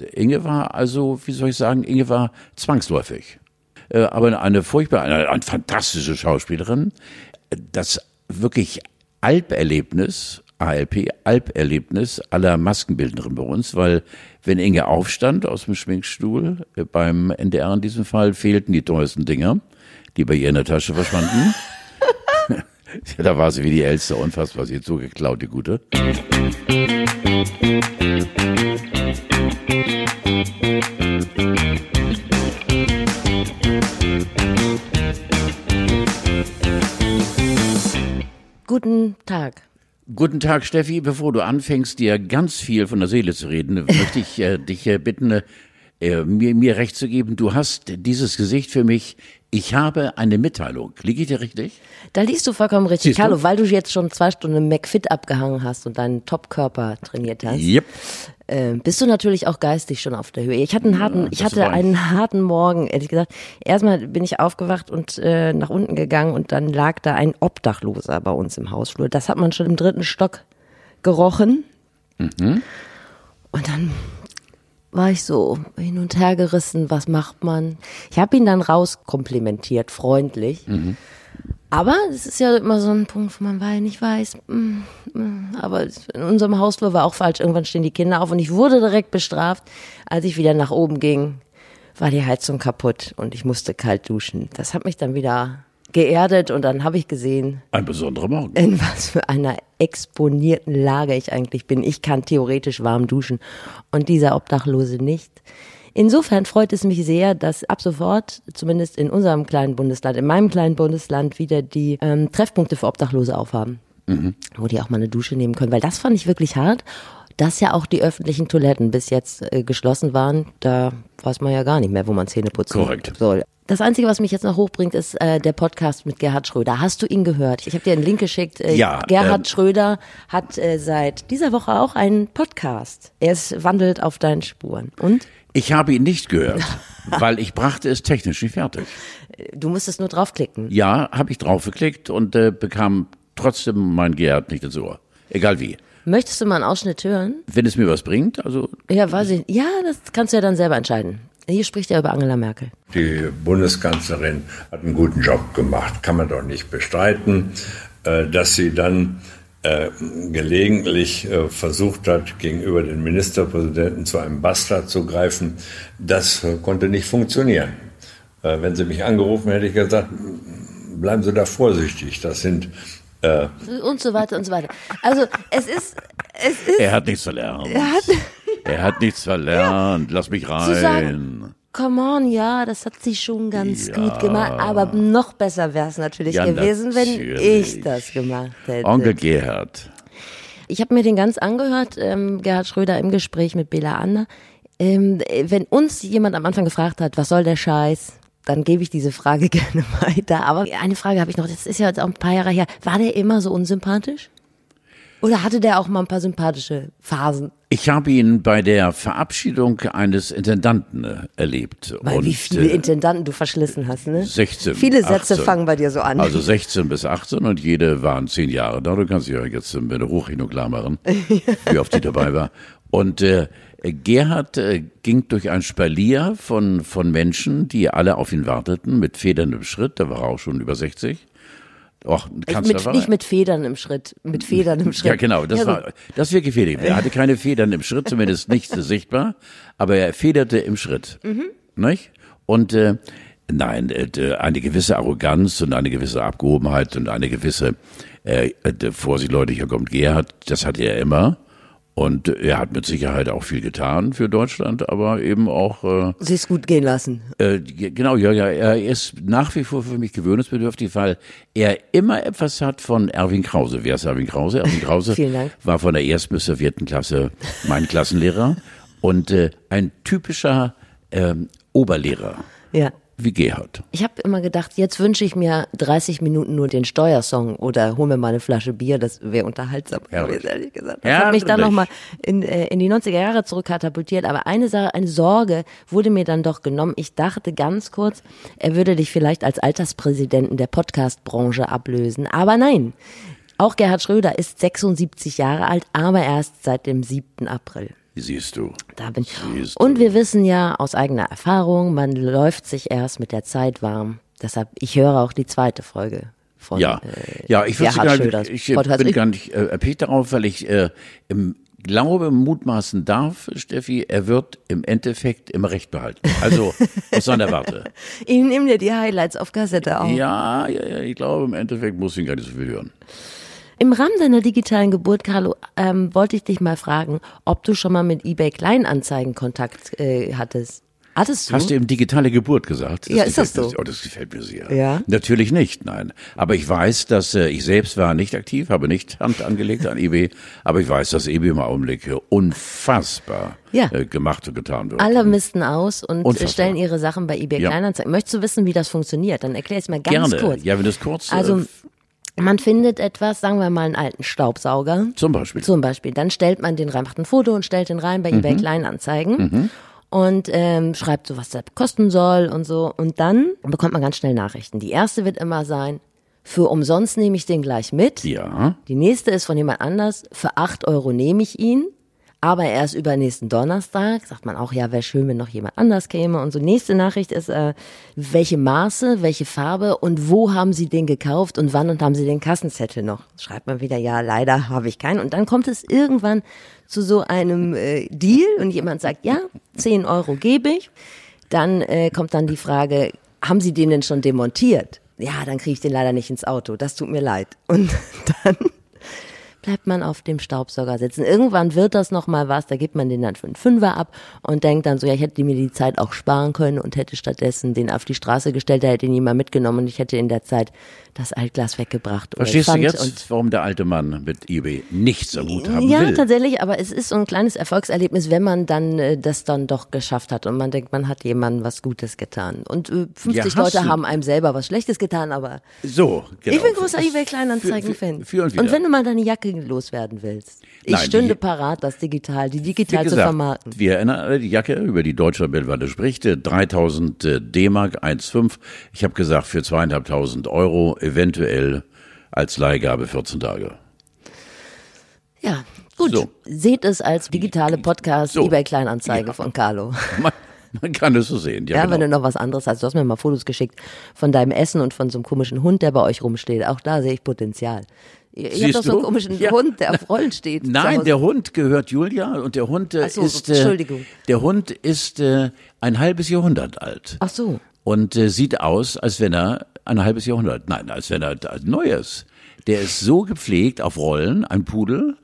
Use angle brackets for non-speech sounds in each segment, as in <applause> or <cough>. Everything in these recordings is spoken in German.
Inge war also, wie soll ich sagen, Inge war zwangsläufig. Äh, aber eine furchtbar, eine, eine fantastische Schauspielerin. Das wirklich Alperlebnis, ALP, Alperlebnis aller Maskenbildnerin bei uns, weil wenn Inge aufstand aus dem Schminkstuhl, äh, beim NDR in diesem Fall, fehlten die teuersten Dinger, die bei ihr in der Tasche verschwanden. <laughs> <laughs> da war sie wie die Älste, unfassbar, sie hat so geklaut, die Gute. Guten Tag. Guten Tag, Steffi. Bevor du anfängst, dir ganz viel von der Seele zu reden, möchte ich äh, dich äh, bitten, äh, mir, mir recht zu geben. Du hast dieses Gesicht für mich. Ich habe eine Mitteilung. Liege ich dir richtig? Da liest du vollkommen richtig, Siehst du? Carlo, weil du jetzt schon zwei Stunden McFit abgehangen hast und deinen Topkörper trainiert hast. Yep. äh, bist du natürlich auch geistig schon auf der Höhe. Ich hatte einen harten, ich das hatte ich. einen harten Morgen, ehrlich gesagt. Erstmal bin ich aufgewacht und äh, nach unten gegangen und dann lag da ein Obdachloser bei uns im Hausflur. Das hat man schon im dritten Stock gerochen. Mhm. Und dann war ich so hin und her gerissen, was macht man? Ich habe ihn dann rauskomplimentiert, freundlich. Mhm. Aber es ist ja immer so ein Punkt, wo man weil nicht weiß. mm, mm, Aber in unserem Hausflur war auch falsch. Irgendwann stehen die Kinder auf und ich wurde direkt bestraft. Als ich wieder nach oben ging, war die Heizung kaputt und ich musste kalt duschen. Das hat mich dann wieder geerdet und dann habe ich gesehen, Ein besonderer Morgen. in was für einer exponierten Lage ich eigentlich bin. Ich kann theoretisch warm duschen und dieser Obdachlose nicht. Insofern freut es mich sehr, dass ab sofort, zumindest in unserem kleinen Bundesland, in meinem kleinen Bundesland, wieder die ähm, Treffpunkte für Obdachlose aufhaben, wo die auch mal eine Dusche nehmen können, weil das fand ich wirklich hart. Dass ja auch die öffentlichen Toiletten bis jetzt äh, geschlossen waren, da weiß man ja gar nicht mehr, wo man Zähne putzen Korrekt. soll. Das Einzige, was mich jetzt noch hochbringt, ist äh, der Podcast mit Gerhard Schröder. Hast du ihn gehört? Ich habe dir einen Link geschickt. Äh, Ja, Gerhard ähm, Schröder hat äh, seit dieser Woche auch einen Podcast. Er ist wandelt auf deinen Spuren. Und Ich habe ihn nicht gehört, <laughs> weil ich brachte es technisch nicht fertig. äh, du musstest nur draufklicken. Ja, habe ich draufgeklickt und äh, bekam trotzdem mein Gerhard nicht ins Ohr. Egal wie. Möchtest du mal einen Ausschnitt hören? Wenn es mir was bringt, also Ja, weiß ich. Ja, das kannst du ja dann selber entscheiden. Hier spricht er über Angela Merkel. Die Bundeskanzlerin hat einen guten Job gemacht, kann man doch nicht bestreiten. Äh, Dass sie dann äh, gelegentlich äh, versucht hat, gegenüber den Ministerpräsidenten zu einem Bastard zu greifen, das konnte nicht funktionieren. Wenn sie mich angerufen hätte, ich gesagt, bleiben Sie da vorsichtig. Das sind äh, Und so weiter und so weiter. Also es ist, es ist er hat nichts verlernt. Er hat- Er hat nichts verlernt. Lass mich zu rein. sagen, come on, ja, das hat sie schon ganz gut gemacht. Aber noch besser wäre es natürlich Ja, gewesen, wenn natürlich. ich das gemacht hätte. Onkel Gerhard. Ich habe mir den ganz angehört, ähm, Gerhard Schröder im Gespräch mit Bela Ander. Ähm, äh, wenn uns jemand am Anfang gefragt hat, was soll der Scheiß, dann gebe ich diese Frage <laughs> gerne weiter. Aber eine Frage habe ich noch, das ist ja jetzt auch ein paar Jahre her. War der immer so unsympathisch? Oder hatte der auch mal ein paar sympathische Phasen? Ich habe ihn bei der Verabschiedung eines Intendanten äh, erlebt. Weil wie viele äh, Intendanten du verschlissen hast, ne? 16. Viele Sätze 18. fangen bei dir so an. Also 16 bis 18 und jede waren zehn Jahre da. Du kannst dich ja jetzt mit der Hochrechnung klar machen, <laughs> wie oft die dabei war. Und äh, Gerhard äh, ging durch ein Spalier von, von Menschen, die alle auf ihn warteten, mit federndem Schritt. Da war er auch schon über 60. Och, ein Kanzler mit, nicht mit Federn im Schritt, mit Federn im Schritt. Ja, genau, das Ja, war, das wäre gefährlich. Er hatte keine Federn im Schritt, zumindest nicht sichtbar, aber er federte im Schritt. Nicht? Und, äh, nein, äh, eine gewisse Arroganz und eine gewisse Abgehobenheit und eine gewisse, äh, äh, Vorsicht Leute, hier kommt Gerhard, das hatte er immer. Und er hat mit Sicherheit auch viel getan für Deutschland, aber eben auch, äh, Sich's gut gehen lassen. äh, genau, ja, ja, er ist nach wie vor für mich gewöhnungsbedürftig, weil er immer etwas hat von Erwin Krause. Wer ist Erwin Krause? Erwin Krause <laughs> war von der ersten bis zur vierten Klasse mein Klassenlehrer und äh, ein typischer ähm, Oberlehrer Ja. Wie Gerhard. Ich habe immer gedacht, jetzt wünsche ich mir 30 Minuten nur den Steuersong oder hol mir mal eine Flasche Bier, das wäre unterhaltsam Herrlich. gewesen, ehrlich gesagt. Das hat mich dann Herrlich. nochmal in, äh, in die 90er Jahre zurückkatapultiert. Aber eine Sache, eine Sorge wurde mir dann doch genommen. Ich dachte ganz kurz, er würde dich vielleicht als Alterspräsidenten der Podcast-Branche ablösen. Aber nein. Auch Gerhard Schröder ist 76 Jahre alt, aber erst seit dem 7. April. Siehst du. Da bin Siehst Und wir wissen ja aus eigener Erfahrung, man läuft sich erst mit der Zeit warm. Deshalb, ich höre auch die zweite Folge von Ja, äh, ja, ich, gar nicht, ich äh, Podcast. bin gar nicht äh, erpicht darauf, weil ich äh, im Glaube mutmaßen darf, Steffi, er wird im Endeffekt immer Recht behalten. Also <laughs> aus seiner Warte. Ich nehme dir die Highlights auf Kassette auf. Ja, ja, ja, ich glaube, im Endeffekt muss ich gar nicht so viel hören. Im Rahmen deiner digitalen Geburt, Carlo, ähm, wollte ich dich mal fragen, ob du schon mal mit eBay Kleinanzeigen Kontakt äh, hattest. Hattest du? Hast du eben digitale Geburt gesagt? Ja, ist das so? mir- Oh, das gefällt mir sehr. Ja? Natürlich nicht, nein. Aber ich weiß, dass äh, ich selbst war nicht aktiv, habe nicht <laughs> Hand angelegt an eBay, aber ich weiß, dass eBay im Augenblick unfassbar Ja. äh, gemacht und getan wird. Alle misten aus und äh, Unfassbar. stellen ihre Sachen bei eBay Ja. Kleinanzeigen. Möchtest du wissen, wie das funktioniert? Dann erklär es mal ganz Gerne. kurz. Ja, wenn das kurz. Also, äh, man findet etwas, sagen wir mal einen alten Staubsauger. zum Beispiel. Zum Beispiel. Dann stellt man den rein, macht ein Foto und stellt den rein bei eBay Mhm. Kleinanzeigen. Und ähm, schreibt so, was der kosten soll und so. Und dann bekommt man ganz schnell Nachrichten. Die erste wird immer sein, für umsonst nehme ich den gleich mit. ja. Die nächste ist von jemand anders, für 8 Euro nehme ich ihn, aber erst übernächsten Donnerstag. Sagt man auch, ja, wäre schön, wenn noch jemand anders käme. Und so, nächste Nachricht ist, äh, welche Maße, welche Farbe und wo haben Sie den gekauft und wann und haben Sie den Kassenzettel noch? Schreibt man wieder, ja, leider habe ich keinen. Und dann kommt es irgendwann zu so einem äh, Deal und jemand sagt, ja, 10 Euro gebe ich. Dann äh, kommt dann die Frage, haben Sie den denn schon demontiert? Ja, dann kriege ich den leider nicht ins Auto. Das tut mir leid. Und <laughs> dann bleibt man auf dem Staubsauger sitzen. Irgendwann wird das noch mal was, da gibt man den dann für einen Fünfer ab und denkt dann so, ja, ich hätte mir die Zeit auch sparen können und hätte stattdessen den auf die Straße gestellt, da hätte ihn jemand mitgenommen und ich hätte in der Zeit das Altglas weggebracht. Verstehst du jetzt, Und warum der alte Mann mit eBay nichts am Hut haben ja, will? tatsächlich, aber es ist so ein kleines Erfolgserlebnis, wenn man dann äh, das dann doch geschafft hat und man denkt, man hat jemandem was Gutes getan. Und äh, 50 Ja, Leute du- haben einem selber was Schlechtes getan, aber So, genau. ich bin großer Das- eBay Kleinanzeigen-Fan. Für, für, für und. Und wenn du mal deine Jacke loswerden willst, ich Nein, stünde die- parat, das digital, die digital zu gesagt, vermarkten. wir erinnern alle die Jacke, über die Deutsche Welle spricht, äh, 3000 äh, D-Mark, 1,5. Ich habe gesagt, für zweieinhalbtausend Euro eventuell als Leihgabe 14 Tage. Ja, gut. So. Seht es als digitale Podcast So. eBay Kleinanzeige Ja. von Carlo. <laughs> Man, man kann es so sehen. Ja, Ja, genau. wenn du noch was anderes hast. Du hast mir mal Fotos geschickt von deinem Essen und von so einem komischen Hund, der bei euch rumsteht. Auch da sehe ich Potenzial. Ihr, ihr habt Siehst doch so einen komischen Ja. Hund, der auf Rollen steht. Nein, der Hund gehört Julia und der Hund äh, so, ist äh, der Hund ist äh, ein halbes Jahrhundert alt Ach so. und äh, sieht aus, als wenn er ein halbes Jahrhundert, nein, als wenn er neu ist. Der ist so gepflegt auf Rollen, ein Pudel.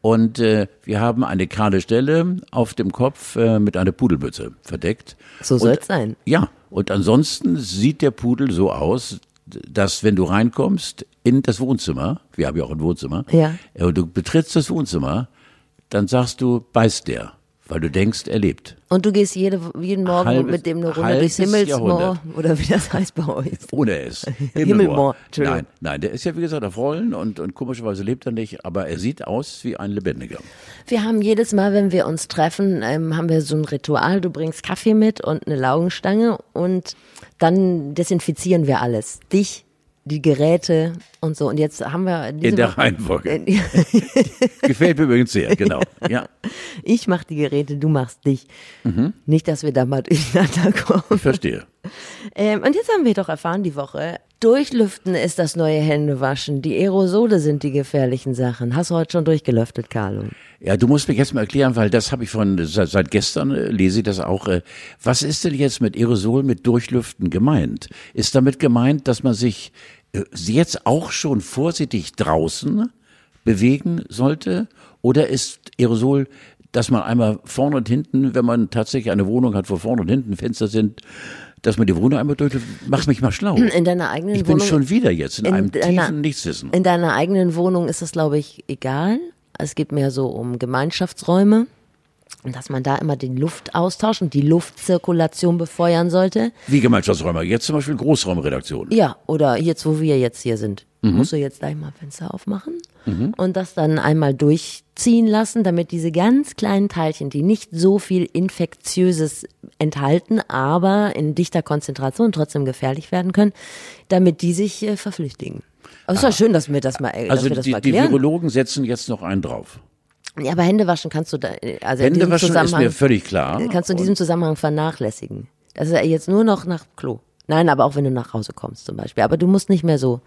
Und äh, wir haben eine kahle Stelle auf dem Kopf äh, mit einer Pudelmütze verdeckt. So Und- soll's sein. Ja, und ansonsten sieht der Pudel so aus, dass wenn du reinkommst in das Wohnzimmer, wir haben ja auch ein Wohnzimmer, Ja. äh, und du betrittst das Wohnzimmer, dann sagst du, beißt der, weil du denkst, er lebt. Und du gehst jede, jeden Morgen Halbes- mit dem eine Runde durchs Himmelsmoor oder wie das heißt bei euch. Ohne es. <laughs> Himmelmoor. Nein, nein, der ist ja wie gesagt auf Rollen und, und komischerweise lebt er nicht, aber er sieht aus wie ein Lebendiger. Wir haben jedes Mal, wenn wir uns treffen, ähm, haben wir so ein Ritual. Du bringst Kaffee mit und eine Laugenstange und dann desinfizieren wir alles. Dich, die Geräte und so. Und jetzt haben wir diese In der Woche- Reihenfolge. <laughs> Gefällt mir übrigens sehr, genau. Ja, Ich mach die Geräte, du machst dich. Mhm. Nicht, dass wir da mal durcheinander kommen. ich verstehe. Ähm, und jetzt haben wir doch erfahren die Woche, Durchlüften ist das neue Händewaschen. Die Aerosole sind die gefährlichen Sachen. Hast du heute schon durchgelüftet, Carlo? Ja, du musst mir jetzt mal erklären, weil das habe ich von seit, gestern äh, lese ich das auch. Äh, was ist denn jetzt mit Aerosol mit Durchlüften gemeint? Ist damit gemeint, dass man sich äh, jetzt auch schon vorsichtig draußen bewegen sollte? Oder ist Aerosol, dass man einmal vorne und hinten, wenn man tatsächlich eine Wohnung hat, wo vorne und hinten Fenster sind, dass man die Wohnung einmal durchlüftet? Mach mich mal schlau. In deiner eigenen Ich bin Wohnung. schon wieder jetzt in, in einem deiner- tiefen Nichtswissen. In deiner eigenen Wohnung ist das, glaube ich, egal. Es geht mehr so um Gemeinschaftsräume. Und dass man da immer den Luftaustausch und die Luftzirkulation befeuern sollte. Wie Gemeinschaftsräume. Jetzt zum Beispiel Großraumredaktion. Ja, oder jetzt, wo wir jetzt hier sind, Mhm. musst du jetzt gleich mal Fenster aufmachen und das dann einmal durchziehen lassen, damit diese ganz kleinen Teilchen, die nicht so viel Infektiöses enthalten, aber in dichter Konzentration trotzdem gefährlich werden können, damit die sich äh, verflüchtigen. Aber es ist ja schön, dass wir das mal, äh, dass Also wir das die, mal die klären. Virologen setzen jetzt noch einen drauf. Ja, aber Hände waschen kannst du da, also in Hände diesem waschen ist mir völlig klar. kannst du in diesem Zusammenhang vernachlässigen. Das ist ja jetzt nur noch nach Klo. Nein, aber auch wenn du nach Hause kommst zum Beispiel. Aber du musst nicht mehr so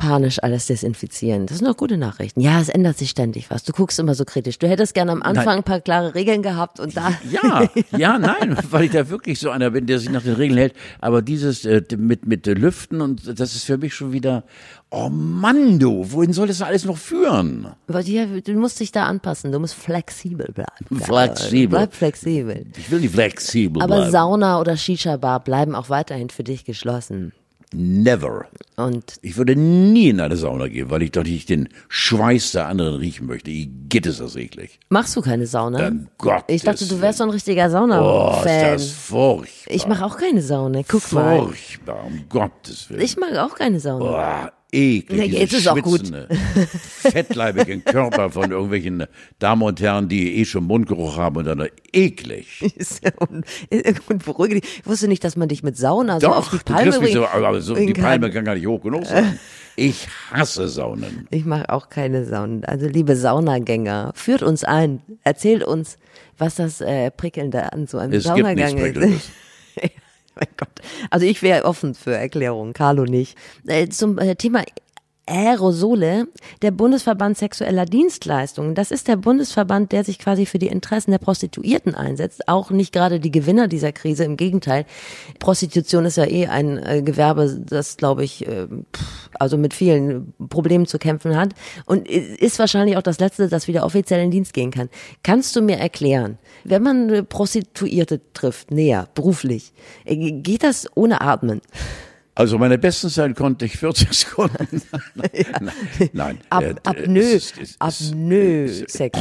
panisch alles desinfizieren. Das sind doch gute Nachrichten. Ja, es ändert sich ständig was. Du guckst immer so kritisch. Du hättest gerne am Anfang Nein. ein paar klare Regeln gehabt und da. Ja, ja, nein, <laughs> weil ich da wirklich so einer bin, der sich nach den Regeln hält. Aber dieses äh, mit mit äh, Lüften und das ist für mich schon wieder, oh Mann, du, wohin soll das alles noch führen? Aber ja, du musst dich da anpassen. Du musst flexibel bleiben. Flexibel. Bleib flexibel. Ich will nicht flexibel Aber bleiben. Sauna oder Shisha-Bar bleiben auch weiterhin für dich geschlossen. Never. Und Ich würde nie in eine Sauna gehen, weil ich doch nicht den Schweiß der anderen riechen möchte. Ich geht es das eklig. machst du keine Sauna? Um Gottes ich dachte, du wärst so ein richtiger Oh, ist Sauna-Fan. das furchtbar. ich mache auch keine Sauna. Guck mal. Furchtbar, um Gottes Willen. Ich mag auch keine Sauna. Boah, eklig. Ja, jetzt ist auch gut. fettleibigen Körper von irgendwelchen Damen und Herren, die eh schon Mundgeruch haben und dann eklig. <laughs> Ist ja un- und beruhige dich. Ich wusste nicht, dass man dich mit Sauna so auf die du Palme kriegst mich so, aber so, bringen die. Palme kann gar nicht hoch genug sein. Ich hasse Saunen. Ich mache auch keine Saunen. Also liebe Saunagänger, führt uns ein. Erzählt uns, was das äh, Prickelnde an so einem Es Saunagang ist. <laughs> <laughs> Mein Gott. Also ich wäre offen für Erklärungen, Carlo nicht. Äh, zum äh, Thema Aerosole, der Bundesverband sexueller Dienstleistungen, das ist der Bundesverband, der sich quasi für die Interessen der Prostituierten einsetzt, auch nicht gerade die Gewinner dieser Krise, im Gegenteil. Prostitution ist ja eh ein äh, Gewerbe, das glaube ich, äh, pff, also mit vielen Problemen zu kämpfen hat und ist wahrscheinlich auch das letzte, das wieder offiziell in Dienst gehen kann. Kannst du mir erklären, wenn man äh, Prostituierte trifft, näher, beruflich, geht das ohne Atmen? Also meine besten Zeit konnte ich 40 <laughs> Sekunden. Nein, nein. Ab, äh, Apnoe, ist- Apnoe-Sex.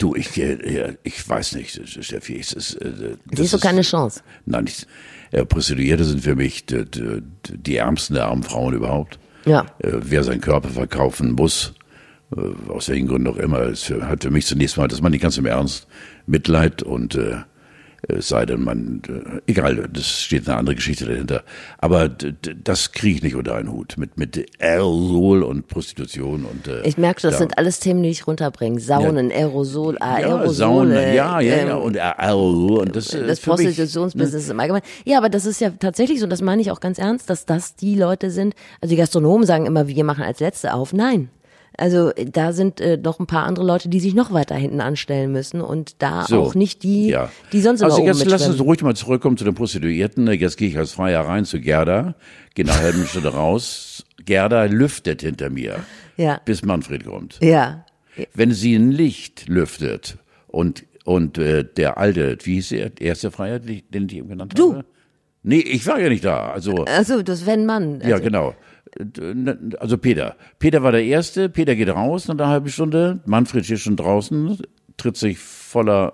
Du, ich, äh, ich weiß nicht, Steffi, ist, äh, das Siehst du keine Chance? Nein, ich, äh, Prostituierte sind für mich die, die, die ärmsten der armen Frauen überhaupt. Ja. Äh, wer seinen Körper verkaufen muss, äh, aus welchen Gründen auch immer, ist für, hat für mich zunächst mal, das meine ich ganz im Ernst, Mitleid und äh, es sei denn, man, äh, egal, das steht eine andere Geschichte dahinter. Aber das kriege ich nicht unter einen Hut mit mit Aerosol und Prostitution und. Äh, Ich merke, das da- sind alles Themen, die ich runterbringe. Saunen, Aerosol, ja, Aerosole. Saunen, ja, ja, ja, ähm, und Aerosol und das, äh, das Prostitutionsbusiness im Allgemeinen. Ja, aber das ist ja tatsächlich so, das meine ich auch ganz ernst, dass das die Leute sind, also die Gastronomen sagen immer, wir machen als Letzte auf. Nein. Also äh, da sind äh, noch ein paar andere Leute, die sich noch weiter hinten anstellen müssen und da So, auch nicht die, ja. die sonst immer Also jetzt lass uns ruhig mal zurückkommen zu den Prostituierten. Jetzt gehe ich als Freier rein zu Gerda, gehe nach halben <laughs> Stunde raus. Gerda lüftet hinter mir, Ja. bis Manfred kommt. Ja. Wenn sie ein Licht lüftet und, und äh, der alte, wie hieß der, erste Freier, den ich eben genannt Du. habe? Nee, ich war ja nicht da. Also, Also, das ein Mann. ja, Also, genau. Also Peter. Peter war der Erste. Peter geht raus nach einer halben Stunde. Manfred steht schon draußen, tritt sich voller,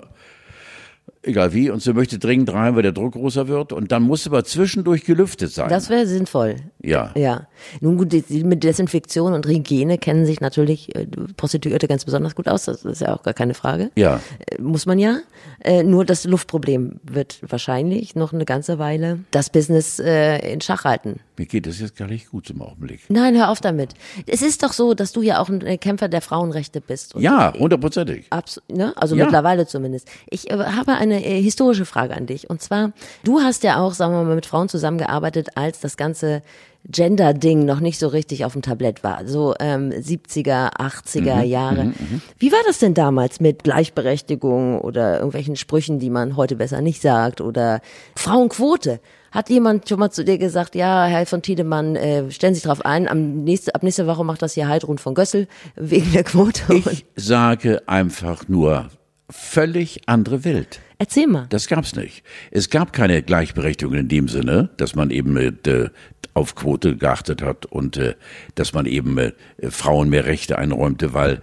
egal wie, und sie möchte dringend rein, weil der Druck größer wird. Und dann muss aber zwischendurch gelüftet sein. Das wäre sinnvoll. ja. Ja. Nun gut, mit Desinfektion und Hygiene kennen sich natürlich äh, Prostituierte ganz besonders gut aus. Das ist ja auch gar keine Frage. Ja. Äh, Muss man ja. Äh, nur das Luftproblem wird wahrscheinlich noch eine ganze Weile das Business in Schach halten. Mir geht das jetzt gar nicht gut im Augenblick. Nein, hör auf damit. Es ist doch so, dass du ja auch ein äh, Kämpfer der Frauenrechte bist. Und Ja, hundertprozentig. Ne? Also Ja. mittlerweile zumindest. Ich äh, habe eine äh, historische Frage an dich. Und zwar, du hast ja auch, sagen wir mal, mit Frauen zusammengearbeitet, als das ganze Gender-Ding noch nicht so richtig auf dem Tablett war. So ähm, 70er, 80er Jahre. Wie war das denn damals mit Gleichberechtigung oder irgendwelchen Sprüchen, die man heute besser nicht sagt? Oder Frauenquote? Hat jemand schon mal zu dir gesagt, ja, Herr von Tiedemann, äh, stellen Sie sich drauf ein, am nächste, ab nächste Woche macht das hier Heidrun von Gössel wegen der Quote. Ich sage einfach nur völlig andere Welt. Erzähl mal. Das gab's nicht. Es gab keine Gleichberechtigung in dem Sinne, dass man eben äh, auf Quote geachtet hat und äh, dass man eben äh, Frauen mehr Rechte einräumte, weil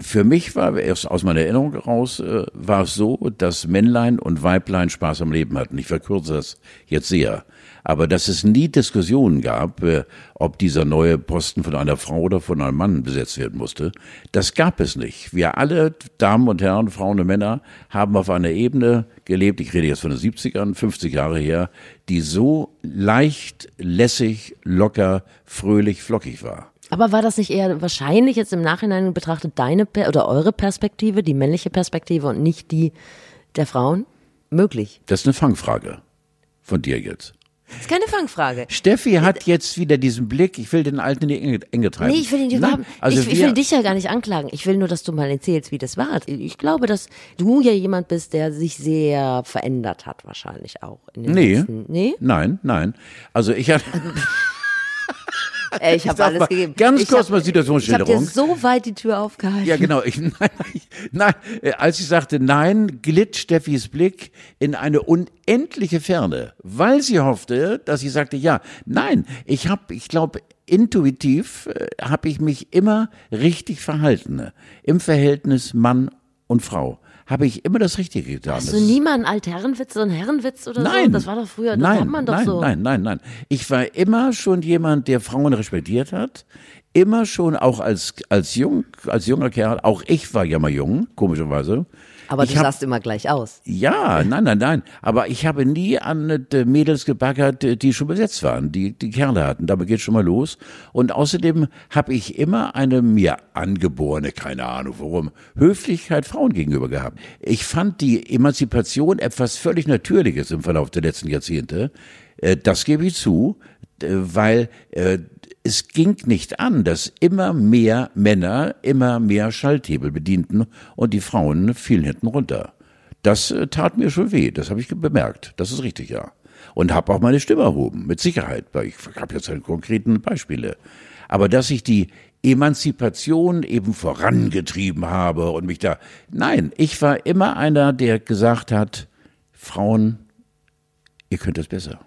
für mich war erst aus meiner Erinnerung raus äh, war es so, dass Männlein und Weiblein Spaß am Leben hatten. Ich verkürze das jetzt sehr. Aber dass es nie Diskussionen gab, äh, ob dieser neue Posten von einer Frau oder von einem Mann besetzt werden musste, das gab es nicht. Wir alle, Damen und Herren, Frauen und Männer, haben auf einer Ebene gelebt, ich rede jetzt von den 70ern, 50 Jahre her, die so leicht, lässig, locker, fröhlich, flockig war. Aber war das nicht eher wahrscheinlich jetzt im Nachhinein betrachtet deine oder eure Perspektive, die männliche Perspektive und nicht die der Frauen? Möglich. Das ist eine Fangfrage von dir jetzt. Das ist keine Fangfrage. Steffi hat jetzt wieder diesen Blick, ich will den Alten in die Enge, Enge treiben. Nee, ich will ihn überhaupt. also ich, ich will dich ja gar nicht anklagen. Ich will nur, dass du mal erzählst, wie das war. Ich glaube, dass du ja jemand bist, der sich sehr verändert hat, wahrscheinlich auch. Nee. Letzten, nee? Nein, nein. Also ich hatte, <laughs> Äh, ich habe alles mal, gegeben. ganz ich kurz hab- mal Situationsschilderung. Ich habe dir so weit die Tür aufgehalten. ja genau, ich, <laughs> nein, nein, nein, äh, als ich sagte nein, glitt Steffis Blick in eine unendliche Ferne, weil sie hoffte, dass ich sagte ja. Nein, ich habe, ich glaube, intuitiv äh, habe ich mich immer richtig verhalten. Im Verhältnis Mann und Frau habe ich immer das Richtige getan. Hast du ist- nie mal einen Altherrenwitz, so einen Herrenwitz oder so? Nein. Das war doch früher, das nein, man doch nein, so. Nein, nein, nein. Ich war immer schon jemand, der Frauen respektiert hat. Immer schon, auch als, als, jung, als junger Kerl. Auch ich war ja mal jung, komischerweise. Aber ich du hab- sahst immer gleich aus. Ja, nein, nein, nein. Aber ich habe nie an äh, Mädels gebaggert, äh, die schon besetzt waren, die die Kerle hatten. Damit geht schon mal los. Und außerdem habe ich immer eine mir angeborene, keine Ahnung warum, Höflichkeit Frauen gegenüber gehabt. Ich fand die Emanzipation etwas völlig Natürliches im Verlauf der letzten Jahrzehnte. Äh, Das gebe ich zu, weil äh, es ging nicht an, dass immer mehr Männer immer mehr Schalthebel bedienten und die Frauen fielen hinten runter. Das äh, tat mir schon weh, das habe ich bemerkt. Das ist richtig, ja. Und habe auch meine Stimme erhoben, mit Sicherheit, weil ich habe jetzt keine konkreten Beispiele. Aber dass ich die Emanzipation eben vorangetrieben habe und mich da. Nein, ich war immer einer, der gesagt hat, Frauen, ihr könnt das besser.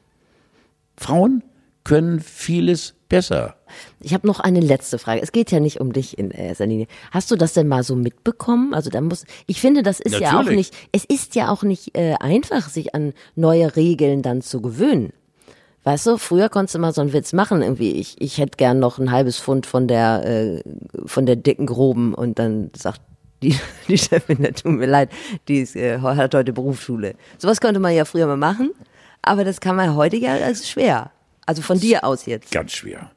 Frauen können vieles besser. Ich habe noch eine letzte Frage. Es geht ja nicht um dich in erster Linie. Hast du das denn mal so mitbekommen? Also da muss, ich finde, das ist ja auch Natürlich. nicht, es ist ja auch nicht äh, einfach, sich an neue Regeln dann zu gewöhnen. Weißt du, früher konntest du mal so einen Witz machen, irgendwie, ich, ich hätte gern noch ein halbes Pfund von der, äh, von der dicken Groben und dann sagt die, <laughs> die Chefin, das tut mir leid, die ist, äh, hat heute Berufsschule. Sowas konnte man ja früher mal machen, aber das kann man heute ja als schwer. Also von dir aus jetzt. Ganz schwer.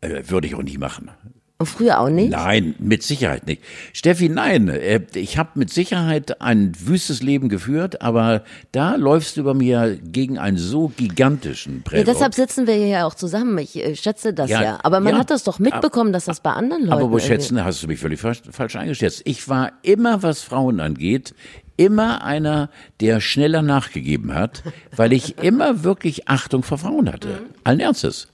Äh, würde ich auch nie machen. Und früher auch nicht? Nein, mit Sicherheit nicht. Steffi, nein, äh, ich habe mit Sicherheit ein wüstes Leben geführt, aber da läufst du über mir gegen einen so gigantischen Ja, Prellbock. deshalb sitzen wir hier ja auch zusammen. Ich äh, schätze das ja. Ja, Aber man ja. hat das doch mitbekommen, dass das bei anderen Leuten. Aber wo schätzen, hast du mich völlig falsch, falsch eingeschätzt. Ich war immer, was Frauen angeht, immer einer, der schneller nachgegeben hat, weil ich immer wirklich Achtung vor Frauen hatte. Mhm. Allen Ernstes.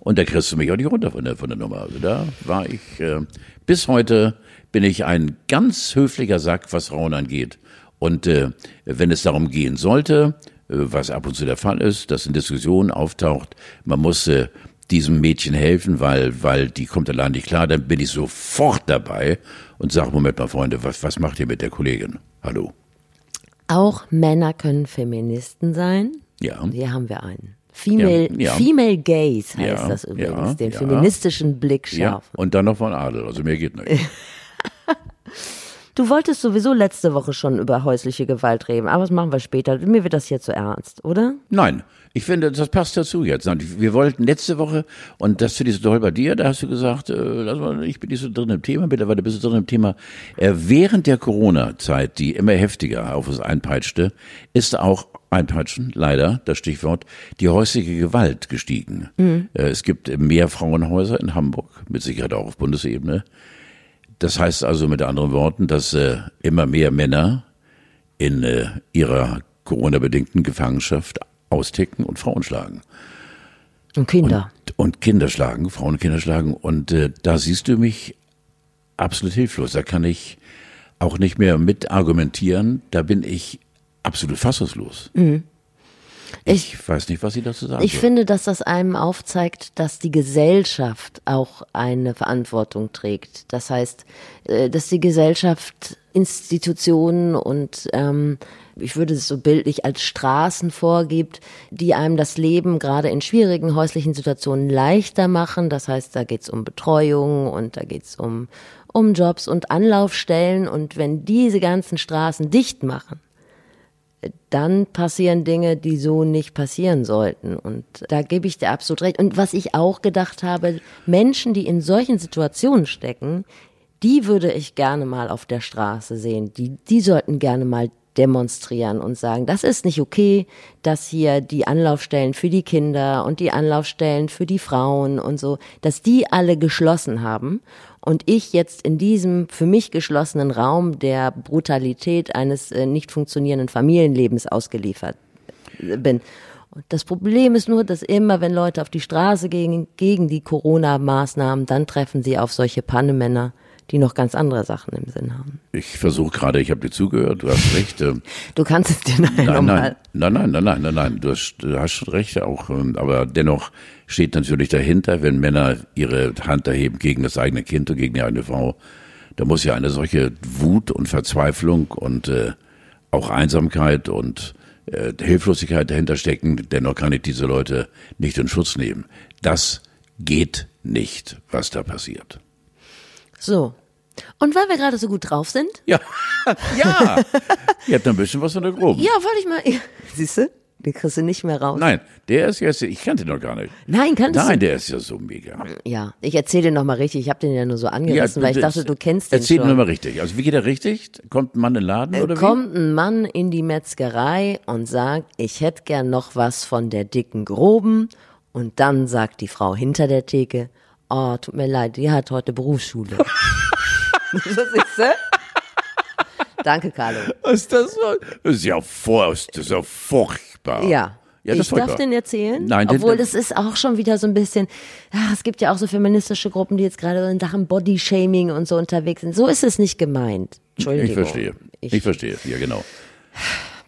Und da kriegst du mich auch nicht runter von der, von der Nummer. Also da war ich, äh, bis heute bin ich ein ganz höflicher Sack, was Frauen angeht. Und äh, wenn es darum gehen sollte, äh, was ab und zu der Fall ist, dass in Diskussionen auftaucht, man muss äh, diesem Mädchen helfen, weil, weil die kommt allein nicht klar, dann bin ich sofort dabei und sage, Moment mal, Freunde, was, was macht ihr mit der Kollegin? Hallo. Auch Männer können Feministen sein. Ja. Hier haben wir einen. Female, Ja, ja. Female Gaze heißt Ja, das übrigens, den feministischen Blick Ja, schärfen. und dann noch von Adel, also mehr geht nicht. <laughs> Du wolltest sowieso letzte Woche schon über häusliche Gewalt reden, aber das machen wir später. Mir wird das hier zu ernst, oder? Nein, ich finde, das passt dazu jetzt. Wir wollten letzte Woche, und das finde ich so toll bei dir, da hast du gesagt, äh, lass mal, ich bin nicht so drin im Thema, mittlerweile bist du drin im Thema. Äh, während der Corona-Zeit, die immer heftiger auf uns einpeitschte, ist auch einpeitschen, leider, das Stichwort, die häusliche Gewalt gestiegen. Äh, es gibt mehr Frauenhäuser in Hamburg, mit Sicherheit auch auf Bundesebene. Das heißt also mit anderen Worten, dass äh, immer mehr Männer in äh, ihrer Corona-bedingten Gefangenschaft austicken und Frauen schlagen. Und Kinder. Und Kinder schlagen, Frauen und Kinder schlagen. Und äh, da siehst du mich absolut hilflos. Da kann ich auch nicht mehr mit argumentieren. Da bin ich absolut fassungslos. Ich, weiß nicht, was ich dazu sagen Ich soll. finde, dass das einem aufzeigt, dass die Gesellschaft auch eine Verantwortung trägt. Das heißt, äh, dass die Gesellschaft Institutionen und ähm, ich würde es so bildlich als Straßen vorgibt, die einem das Leben gerade in schwierigen häuslichen Situationen leichter machen. Das heißt, da geht's um Betreuung und da geht's um, um Jobs und Anlaufstellen. Und wenn diese ganzen Straßen dicht machen, dann passieren Dinge, die so nicht passieren sollten. Und da gebe ich dir absolut recht. Und was ich auch gedacht habe, Menschen, die in solchen Situationen stecken, die würde ich gerne mal auf der Straße sehen. Die, die sollten gerne mal demonstrieren und sagen, das ist nicht okay, dass hier die Anlaufstellen für die Kinder und die Anlaufstellen für die Frauen und so, dass die alle geschlossen haben und ich jetzt in diesem für mich geschlossenen Raum der Brutalität eines äh, nicht funktionierenden Familienlebens ausgeliefert äh, bin. Das Problem ist nur, dass immer, wenn Leute auf die Straße gehen gegen die Corona-Maßnahmen, dann treffen sie auf solche Pannemänner, die noch ganz andere Sachen im Sinn haben. Ich versuche gerade, ich habe dir zugehört, du hast recht. Äh, du kannst es dir nein, nein, nein, nein, nein, nein, nein, nein, nein, du hast, du hast schon recht auch, ähm, aber dennoch steht natürlich dahinter, wenn Männer ihre Hand erheben gegen das eigene Kind und gegen die eigene Frau, da muss ja eine solche Wut und Verzweiflung und äh, auch Einsamkeit und äh, Hilflosigkeit dahinter stecken, dennoch kann ich diese Leute nicht in Schutz nehmen. Das geht nicht, was da passiert. So. Und weil wir gerade so gut drauf sind? Ja. <laughs> ja. Ihr habt ein bisschen was von der Groben. Ja, wollte ich mal. Siehst du? Den kriegst du nicht mehr raus. Nein, der ist jetzt, ich kannte ihn noch gar nicht. Nein, kannst du? Nein, der ist ja so mega. Ja, ich erzähle den nochmal richtig. Ich habe den ja nur so angerissen, ja, weil ich dachte, du kennst den erzähl schon. Erzähl nochmal richtig. Also wie geht er richtig? Kommt ein Mann in den Laden oder Kommt wie? ein Mann in die Metzgerei und sagt, ich hätte gern noch was von der dicken Groben. Und dann sagt die Frau hinter der Theke, oh, tut mir leid, die hat heute Berufsschule. <laughs> das ist du? Danke, Carlo. Ist das so? Das ist ja, vor, das ist ja furchtbar. Ja. Ja, ich darf den erzählen? Nein, Obwohl, das ist auch schon wieder so ein bisschen, ach, es gibt ja auch so feministische Gruppen, die jetzt gerade in Sachen Bodyshaming und so unterwegs sind. So ist es nicht gemeint. Entschuldigung. Ich verstehe. Ich, ich verstehe. Ja, genau.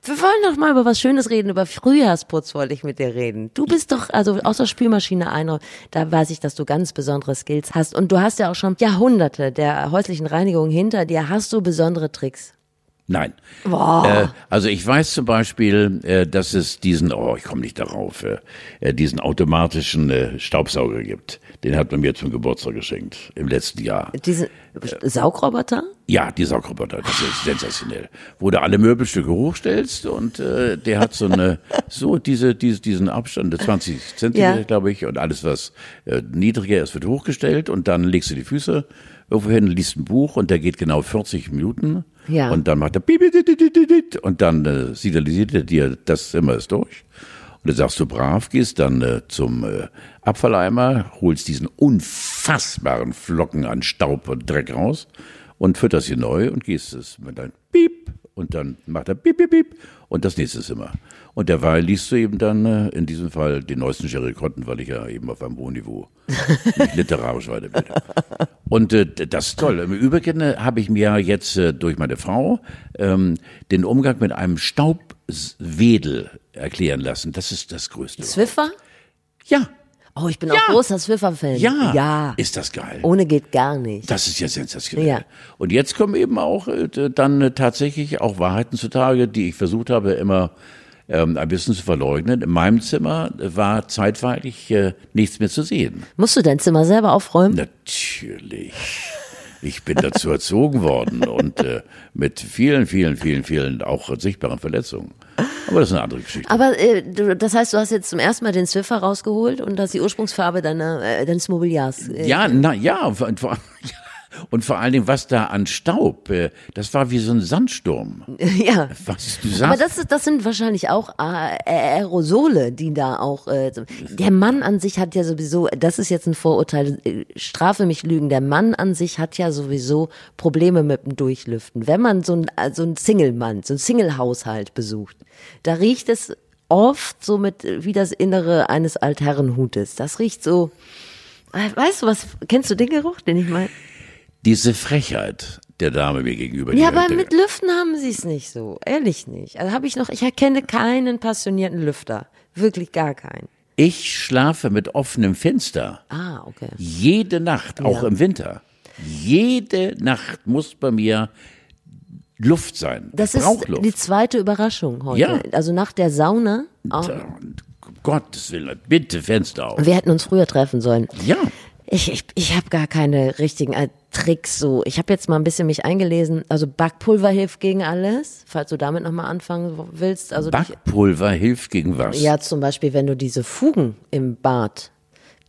Wir wollen doch mal über was Schönes reden, über Frühjahrsputz wollte ich mit dir reden. Du bist doch, also außer Spülmaschine einer, da weiß ich, dass du ganz besondere Skills hast. Und du hast ja auch schon Jahrhunderte der häuslichen Reinigung hinter dir. Hast du besondere Tricks? Nein. Äh, also ich weiß zum Beispiel, äh, dass es diesen, oh, ich komme nicht darauf, äh, äh, diesen automatischen äh, Staubsauger gibt. Den hat man mir zum Geburtstag geschenkt im letzten Jahr. Diesen Saugroboter? Ja, die Saugroboter, das ist sensationell. Wo du alle Möbelstücke hochstellst und äh, der hat so eine, so diese, diese diesen Abstand, 20 Zentimeter, ja. glaube ich, und alles, was äh, niedriger ist, wird hochgestellt und dann legst du die Füße irgendwo hin, liest ein Buch und der geht genau 40 Minuten. Ja. Und dann macht er und dann äh, signalisiert er dir, das Zimmer ist durch. Und dann sagst du brav, gehst dann äh, zum äh, Abfalleimer, holst diesen unfassbaren Flocken an Staub und Dreck raus und fütterst sie neu und gehst es mit deinem Piep und dann macht er Piep, Piep, Piep und das nächste Zimmer. Und derweil liest du eben dann äh, in diesem Fall den neuesten Jerry Cotton, weil ich ja eben auf einem hohen Niveau <laughs> mich literarisch weiterbilde. Und äh, das ist toll. Im Übrigen äh, habe ich mir jetzt äh, durch meine Frau ähm, den Umgang mit einem Staubwedel erklären lassen. Das ist das Größte. Zwiffer? Ja. Oh, ich bin ja. auch großer Zwiffer-Fan. Ja. ja. Ist das geil. Ohne geht gar nicht. Das ist ja sensationell. Ja. Und jetzt kommen eben auch äh, dann äh, tatsächlich auch Wahrheiten zutage, die ich versucht habe, immer ähm, ein bisschen zu verleugnen. In meinem Zimmer war zeitweilig äh, nichts mehr zu sehen. Musst du dein Zimmer selber aufräumen? Natürlich. Ich bin dazu erzogen worden und äh, mit vielen, vielen, vielen, vielen auch sichtbaren Verletzungen. Aber das ist eine andere Geschichte. Aber äh, das heißt, du hast jetzt zum ersten Mal den Zwiffer rausgeholt und das die Ursprungsfarbe deiner, äh, deines Mobiliars. Äh, ja, na ja, vor, vor, <laughs> ja, und vor allen Dingen, was da an Staub, äh, das war wie so ein Sandsturm. <laughs> Ja. Was du sagst. Aber das, das sind wahrscheinlich auch äh, Aerosole, die da auch. Äh, der Mann an sich hat ja sowieso, das ist jetzt ein Vorurteil, äh, strafe mich Lügen, der Mann an sich hat ja sowieso Probleme mit dem Durchlüften. Wenn man so ein, so ein Single-Mann, so ein Single-Haushalt besucht, da riecht es oft so mit wie das Innere eines Altherrenhutes. Das riecht so. Weißt du was? Kennst du den Geruch, den ich meine? Diese Frechheit der Dame mir gegenüber. Ja, aber mit Lüften haben sie es nicht so. Ehrlich nicht. Also habe ich noch, ich erkenne keinen passionierten Lüfter. Wirklich gar keinen. Ich schlafe mit offenem Fenster. Ah, okay. Jede Nacht, auch ja. im Winter. Jede Nacht muss bei mir Luft sein. Das ist Luft. die zweite Überraschung heute. Ja. Also nach der Sauna. Auch. Gottes Willen, bitte Fenster auf. Wir hätten uns früher treffen sollen. Ja. Ich, ich, ich habe gar keine richtigen. Äh, Tricks so. Ich habe jetzt mal ein bisschen mich eingelesen. Also Backpulver hilft gegen alles, falls du damit nochmal anfangen willst. Also dich- Backpulver hilft gegen was? ja, zum Beispiel, wenn du diese Fugen im Bad,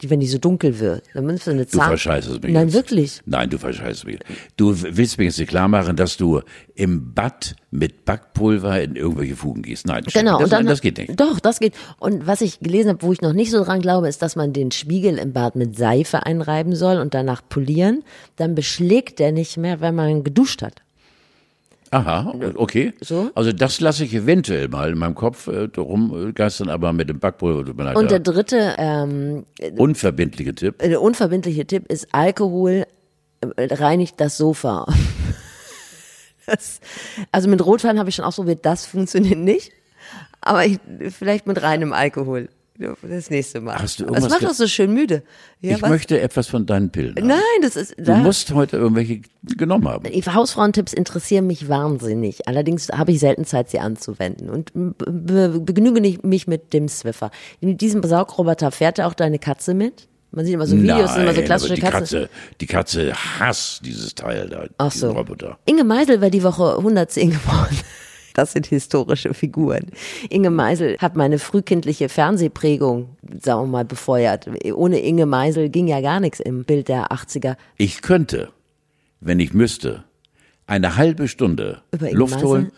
die, wenn die so dunkel wird, dann nimmst du eine Du Zahn. verscheißt es mich. Nein, jetzt. wirklich. Nein, du verscheißt mich. Du willst mir jetzt nicht klar machen, dass du im Bad mit Backpulver in irgendwelche Fugen gehst. Nein, Genau, das, und dann, nein, das geht nicht. Doch, das geht. Und was ich gelesen habe, wo ich noch nicht so dran glaube, ist, dass man den Spiegel im Bad mit Seife einreiben soll und danach polieren. Dann beschlägt der nicht mehr, wenn man geduscht hat. Aha, okay. So? Also das lasse ich eventuell mal in meinem Kopf äh, rumgeistern, aber mit dem Backpulver tut mir leid, Und der dritte ähm, unverbindliche Tipp. der unverbindliche Tipp ist, Alkohol äh, reinigt das Sofa. <laughs> Das, also mit Rotwein habe ich schon ausprobiert, das funktioniert nicht. Aber ich, vielleicht mit reinem Alkohol. Das nächste Mal. Hast du das irgendwas macht ge- doch so schön müde. Ja, ich was? möchte etwas von deinen Pillen. haben. Nein, das ist. Du da- musst heute irgendwelche genommen haben. Hausfrauentipps interessieren mich wahnsinnig. Allerdings habe ich selten Zeit, sie anzuwenden und be be begnüge nicht- mich mit dem Swiffer. Mit diesem Saugroboter fährt ja auch deine Katze mit? Man sieht immer so Videos, sind immer so Nein, klassische die Katze. Katze, die Katze hasst dieses Teil da, Ach so. Roboter. Inge Meisel wäre die Woche 110 geworden. Das sind historische Figuren. Inge Meisel hat meine frühkindliche Fernsehprägung, sagen wir mal, befeuert. Ohne Inge Meisel ging ja gar nichts im Bild der 80er. Ich könnte, wenn ich müsste, eine halbe Stunde Luft Meisel? holen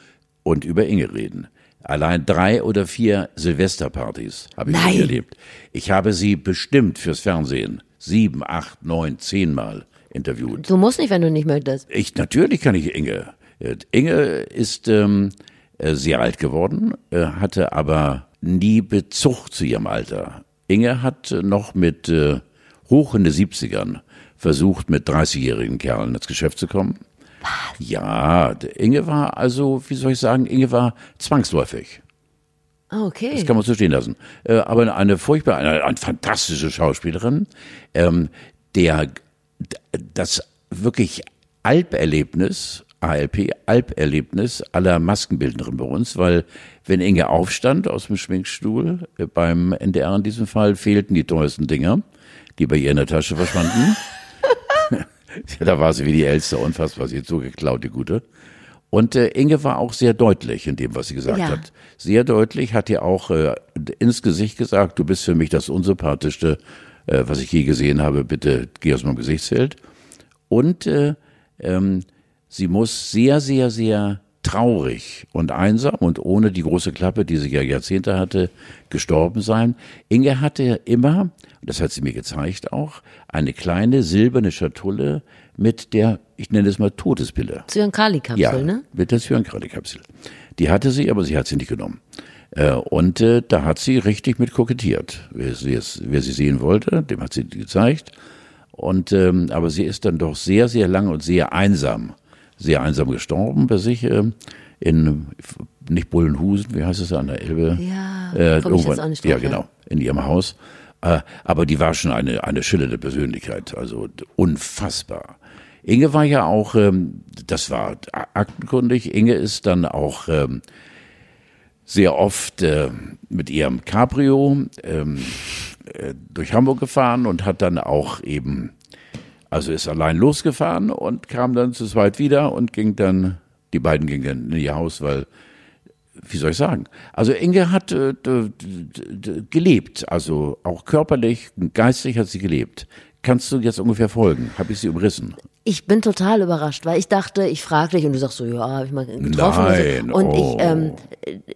und über Inge reden. Allein drei oder vier Silvesterpartys habe ich Nein. erlebt. Ich habe sie bestimmt fürs Fernsehen sieben, acht, neun, zehnmal interviewt. Du musst nicht, wenn du nicht möchtest. Ich natürlich kann ich Inge. Äh, Inge ist ähm, äh, sehr alt geworden, äh, hatte aber nie Bezug zu ihrem Alter. Inge hat äh, noch mit äh, hoch in den 70ern versucht, mit 30-jährigen Kerlen ins Geschäft zu kommen. Ja, d- Inge war also, wie soll ich sagen, Inge war zwangsläufig. Okay. Das kann man so stehen lassen. Äh, aber eine furchtbar, eine, eine fantastische Schauspielerin, ähm, der das wirklich Alperlebnis, ALP, Alperlebnis aller Maskenbildnerin bei uns, weil wenn Inge aufstand aus dem Schminkstuhl, äh, beim NDR in diesem Fall, fehlten die teuersten Dinger, die bei ihr in der Tasche verschwanden. Ja, <laughs> da war sie wie die Elster, unfassbar, sie hat so geklaut, die Gute. Und äh, Inge war auch sehr deutlich in dem, was sie gesagt Ja. hat. Sehr deutlich, hat ihr auch äh, ins Gesicht gesagt, du bist für mich das unsympathischste, äh, was ich je gesehen habe, bitte geh aus meinem Gesichtsfeld. Und äh, ähm, sie muss sehr, sehr, sehr traurig und einsam und ohne die große Klappe, die sie ja Jahrzehnte hatte, gestorben sein. Inge hatte immer, das hat sie mir gezeigt auch, eine kleine silberne Schatulle mit der, ich nenne es mal Todespille. Zyankali-Kapsel, Ja, ne? mit der Zyankali-Kapsel. Die hatte sie, aber sie hat sie nicht genommen. Äh, und äh, da hat sie richtig mit kokettiert. Wer sie, es, wer sie sehen wollte, dem hat sie gezeigt. Und ähm, aber sie ist dann doch sehr, sehr lang und sehr einsam, sehr einsam gestorben bei sich ähm, in nicht Bullenhusen, wie heißt es an der Elbe? Ja, äh, irgendwann- auch nicht ja drauf, ja. genau, in ihrem Haus. Äh, aber die war schon eine eine schillernde Persönlichkeit, also unfassbar. Inge war ja auch, ähm, das war aktenkundig. Inge ist dann auch ähm, sehr oft äh, mit ihrem Cabrio ähm, äh, durch Hamburg gefahren und hat dann auch eben, also ist allein losgefahren und kam dann zu zweit wieder und ging dann, die beiden gingen dann in ihr Haus, weil, wie soll ich sagen, also Inge hat äh, gelebt, also auch körperlich, geistig hat sie gelebt. Kannst du jetzt ungefähr folgen? Habe ich sie umrissen? Ich bin total überrascht, weil ich dachte, ich frage dich und du sagst so, ja, habe ich mal getroffen. Nein. Und oh. ich ähm,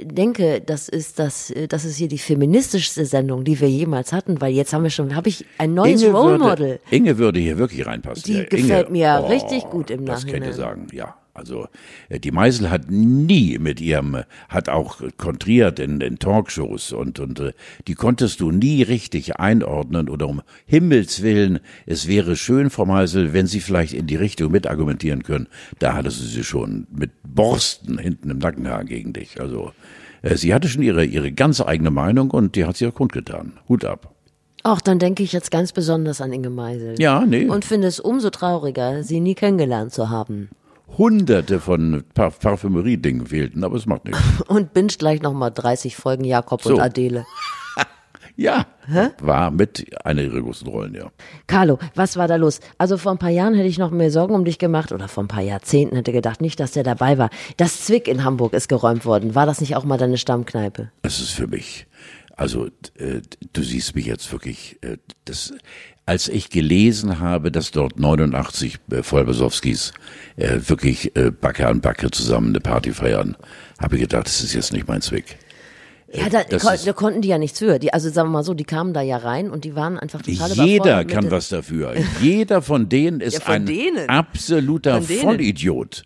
denke, das ist das, das ist hier die feministischste Sendung, die wir jemals hatten, weil jetzt haben wir schon, habe ich ein neues Role würde, Model. Inge würde hier wirklich reinpassen. Die Ja, gefällt Inge, mir richtig gut im Das kann ich dir Nachhinein. sagen, ja. Also äh, die Meisel hat nie mit ihrem, äh, hat auch kontriert in, in Talkshows und, und äh, die konntest du nie richtig einordnen oder um Himmels Willen, es wäre schön, Frau Meisel, wenn Sie vielleicht in die Richtung mitargumentieren können. Da hattest du sie schon mit Borsten hinten im Nackenhaar gegen dich. Also äh, sie hatte schon ihre, ihre ganz eigene Meinung und die hat sie auch kundgetan. Hut ab. Auch dann denke ich jetzt ganz besonders an Inge Meisel. Ja, nee. Und finde es umso trauriger, sie nie kennengelernt zu haben. Hunderte von Par Parfümerie-Dingen fehlten, aber es macht nichts. <laughs> Und binge gleich nochmal 30 Folgen Jakob So. und Adele. <laughs> Ja, war mit einer ihrer großen Rollen, ja. Carlo, was war da los? Also vor ein paar Jahren hätte ich noch mehr Sorgen um dich gemacht oder vor ein paar Jahrzehnten hätte gedacht, nicht, dass der dabei war. Das Zwick in Hamburg ist geräumt worden. War das nicht auch mal deine Stammkneipe? Das ist für mich, also äh, du siehst mich jetzt wirklich, äh, das, als ich gelesen habe, dass dort 89 äh, Vollbesowskis äh, wirklich äh, Backe an Backe zusammen eine Party feiern, habe ich gedacht, das ist jetzt nicht mein Zwick. Ja, da, da konnten die ja nichts für. Die, also sagen wir mal so, die kamen da ja rein und die waren einfach total Jeder kann was dafür. Jeder von denen <laughs> ist Ja, von ein denen. absoluter denen. Vollidiot.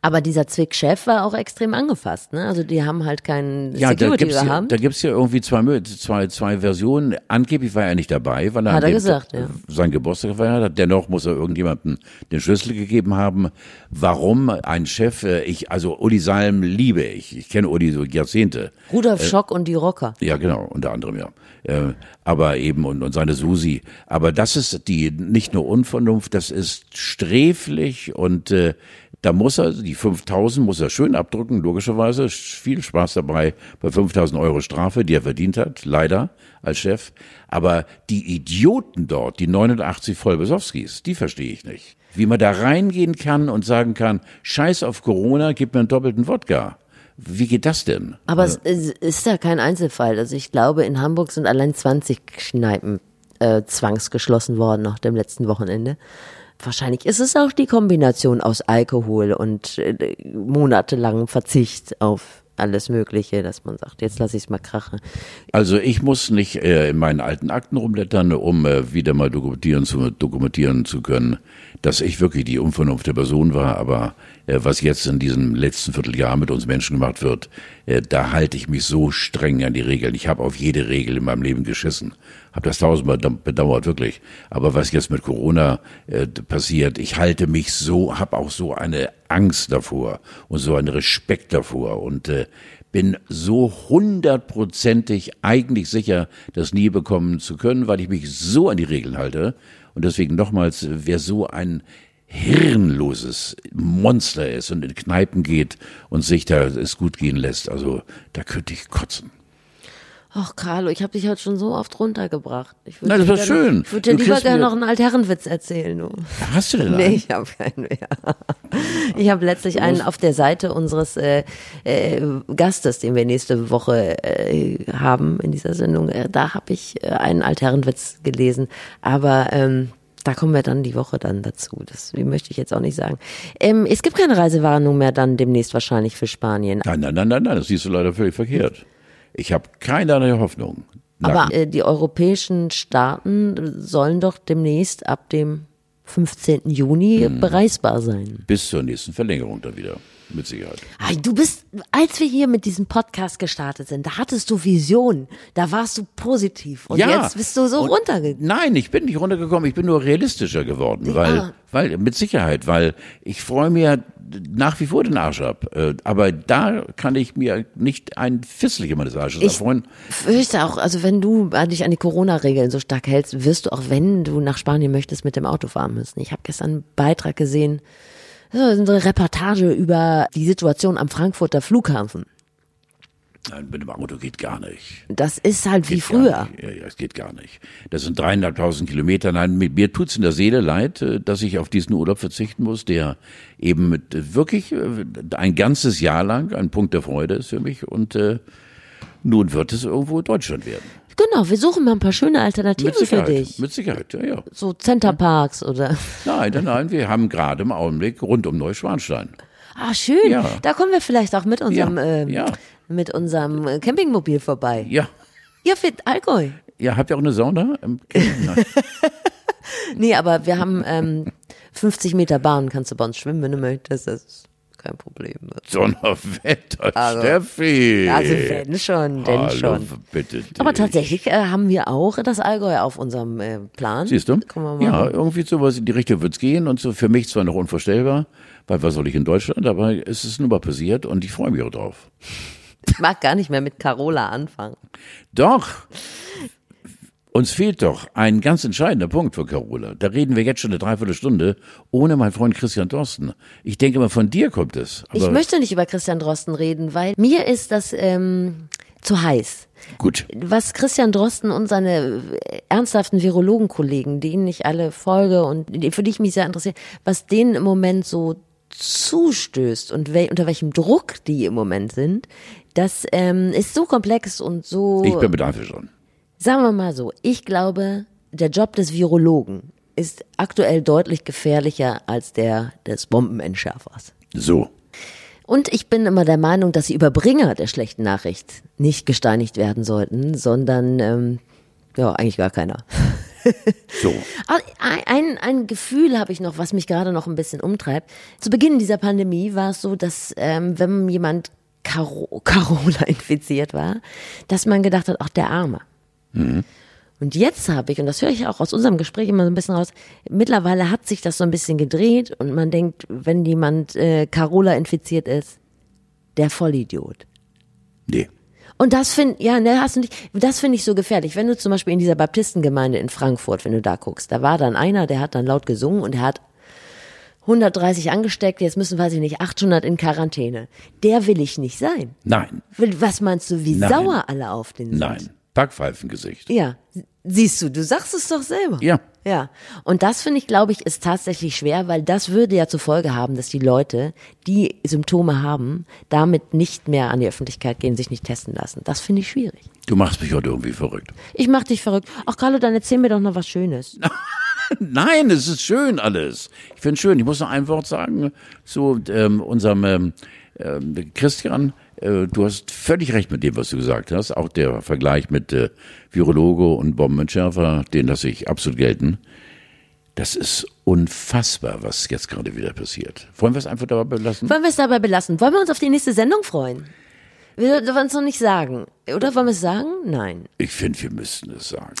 Aber dieser Zwick-Chef war auch extrem angefasst, ne? Also die haben halt keinen Ja, da Security ja, gehabt. da gibt's ja irgendwie zwei, zwei, zwei Versionen. Angeblich war er nicht dabei, weil er, Hat er gesagt, ja. sein Geburtstag gefeiert hat. Dennoch muss er irgendjemandem den Schlüssel gegeben haben. Warum ein Chef, äh, ich, also Uli Salm liebe ich. Ich kenne Uli so Jahrzehnte. Rudolf Schock und die Rocker. Ja, genau, unter anderem, ja. Äh, aber eben, und, und seine Susi. Aber das ist die nicht nur Unvernunft, das ist sträflich und äh, da muss er, die 5000 muss er schön abdrücken, logischerweise. Viel Spaß dabei bei 5000 Euro Strafe, die er verdient hat, leider, als Chef. Aber die Idioten dort, die 89 Vollbesowskis, die verstehe ich nicht. Wie man da reingehen kann und sagen kann, scheiß auf Corona, gib mir einen doppelten Wodka. Wie geht das denn? Aber es ist, ist ja kein Einzelfall. Also ich glaube, in Hamburg sind allein 20 Kneipen äh, zwangsgeschlossen worden nach dem letzten Wochenende. Wahrscheinlich ist es auch die Kombination aus Alkohol und äh, monatelangem Verzicht auf alles Mögliche, dass man sagt, jetzt lasse ich es mal krachen. Also ich muss nicht äh, in meinen alten Akten rumblättern, um äh, wieder mal dokumentieren zu, dokumentieren zu können, dass ich wirklich die unvernunfte Person war. Aber äh, was jetzt in diesem letzten Vierteljahr mit uns Menschen gemacht wird, da halte ich mich so streng an die Regeln. Ich habe auf jede Regel in meinem Leben geschissen. Habe das tausendmal bedauert, wirklich. Aber was jetzt mit Corona äh, passiert, ich halte mich so, habe auch so eine Angst davor und so einen Respekt davor und äh, bin so hundertprozentig eigentlich sicher, das nie bekommen zu können, weil ich mich so an die Regeln halte. Und deswegen nochmals, wer so ein hirnloses Monster ist und in Kneipen geht und sich da es gut gehen lässt, also da könnte ich kotzen. Ach, Carlo, ich habe dich heute schon so oft runtergebracht. Ich Nein, das war schön. Ich würde dir lieber gerne noch einen Altherrenwitz erzählen. Du. Hast du denn Nee, einen? ich habe keinen mehr. Ich habe letztlich einen auf der Seite unseres äh, äh, Gastes, den wir nächste Woche äh, haben in dieser Sendung. Äh, da habe ich äh, einen Altherrenwitz gelesen. Aber ähm, da kommen wir dann die Woche dann dazu. Das möchte ich jetzt auch nicht sagen. Ähm, es gibt keine Reisewarnung mehr dann demnächst wahrscheinlich für Spanien. Nein, nein, nein, nein, nein, das siehst du leider völlig verkehrt. Ich habe keinerlei Hoffnung. Aber Nach- äh, die europäischen Staaten sollen doch demnächst ab dem 15. Juni Hm. bereisbar sein. bis zur nächsten Verlängerung dann wieder, mit Sicherheit. Ay, Du bist, als wir hier mit diesem Podcast gestartet sind, da hattest du Vision, da warst du positiv und jetzt bist du so runtergegangen. Nein, ich bin nicht runtergekommen, ich bin nur realistischer geworden, weil, Ah. weil, mit Sicherheit, weil ich freue mir nach wie vor den Arsch ab. Äh, Aber da kann ich mir nicht ein Fissel meines Arsches Ich erfreuen. fürchte auch, also wenn du dich an die Corona-Regeln so stark hältst, wirst du auch, wenn du nach Spanien möchtest, mit dem Auto fahren müssen. Ich habe gestern einen Beitrag gesehen, so eine Reportage über die Situation am Frankfurter Flughafen. Nein, mit dem Auto geht gar nicht. Das ist halt wie Geht früher. Gar nicht. Ja, ja, es geht gar nicht. Das sind dreieinhalbtausend Kilometer. Nein, mit mir tut's in der Seele leid, äh, dass ich auf diesen Urlaub verzichten muss, der eben mit, äh, wirklich äh, ein ganzes Jahr lang ein Punkt der Freude ist für mich. Und äh, nun wird es irgendwo Deutschland werden. Genau, wir suchen mal ein paar schöne Alternativen Mit für dich. Mit Sicherheit, ja, ja. So Centerparks oder. Nein, nein, nein, wir haben gerade im Augenblick rund um Neuschwanstein. Ah, schön. Ja. Da kommen wir vielleicht auch mit unserem, Ja, ähm, ja. mit unserem äh, Campingmobil vorbei. Ja. Ja, für Allgäu. Ja, habt ihr auch eine Sauna? <laughs> Nee, aber wir haben ähm, 50 Meter Bahn, kannst du bei uns schwimmen, wenn du möchtest. Das ist kein Problem. Donnerwetter, <laughs> Also- Steffi. Also wenn schon, denn Hallo, schon. bitte dich. Aber tatsächlich äh, haben wir auch das Allgäu auf unserem äh, Plan. Siehst du? Ja, irgendwie sowas in die Richtung wird's gehen und so für mich zwar noch unvorstellbar, weil was soll ich in Deutschland, aber es ist nun mal passiert und ich freue mich auch drauf. Ich mag gar nicht mehr mit Carola anfangen. Doch. Uns fehlt doch ein ganz entscheidender Punkt für Carola. Da reden wir jetzt schon eine Dreiviertelstunde ohne meinen Freund Christian Drosten. Ich denke mal, von dir kommt es. ich möchte nicht über Christian Drosten reden, weil mir ist das ähm, zu heiß. Gut. Was Christian Drosten und seine ernsthaften Virologenkollegen, denen ich alle folge und für die ich mich sehr interessiere, was denen im Moment so zustößt und wel unter welchem Druck die im Moment sind, das ähm, ist so komplex und so. Ich bin mit einverstanden. Sagen wir mal so, ich glaube, der Job des Virologen ist aktuell deutlich gefährlicher als der des Bombenentschärfers. So. Und ich bin immer der Meinung, dass die Überbringer der schlechten Nachricht nicht gesteinigt werden sollten, sondern ähm, ja, eigentlich gar keiner. <laughs> So. Ein, ein Gefühl habe ich noch, was mich gerade noch ein bisschen umtreibt. Zu Beginn dieser Pandemie war es so, dass ähm, wenn jemand Caro <laughs> Carola infiziert war, dass man gedacht hat, ach der Arme. Mhm. Und jetzt habe ich, und das höre ich auch aus unserem Gespräch immer so ein bisschen raus, mittlerweile hat sich das so ein bisschen gedreht und man denkt, wenn jemand äh, Carola infiziert ist, der Vollidiot. Nee. Und das finde ja, ne, hast du nicht, das finde ich so gefährlich. Wenn du zum Beispiel in dieser Baptistengemeinde in Frankfurt, wenn du da guckst, da war dann einer, der hat dann laut gesungen und er hat 130 angesteckt, jetzt müssen, weiß ich nicht, 800 in Quarantäne. Der will ich nicht sein. Nein. Was meinst du, wie Nein. sauer alle auf den sind? Nein. Backpfeifengesicht. Ja, siehst du, du sagst es doch selber. Ja. Ja, und das finde ich, glaube ich, ist tatsächlich schwer, weil das würde ja zur Folge haben, dass die Leute, die Symptome haben, damit nicht mehr an die Öffentlichkeit gehen, sich nicht testen lassen. Das finde ich schwierig. Du machst mich heute irgendwie verrückt. Ich mach dich verrückt. Ach, Carlo, dann erzähl mir doch noch was Schönes. <laughs> Nein, es ist schön alles. Ich finde schön. Ich muss noch ein Wort sagen zu ähm, unserem ähm, ähm, Christian. Äh, du hast völlig recht mit dem, was du gesagt hast. Auch der Vergleich mit äh, Virologe und Bombenentschärfer, den lasse ich absolut gelten. Das ist unfassbar, was jetzt gerade wieder passiert. Wollen wir es einfach dabei belassen? Wollen wir es dabei belassen? Wollen wir uns auf die nächste Sendung freuen? Wir wollen es noch nicht sagen. Oder wollen wir es sagen? Nein. Ich finde, wir müssten es sagen.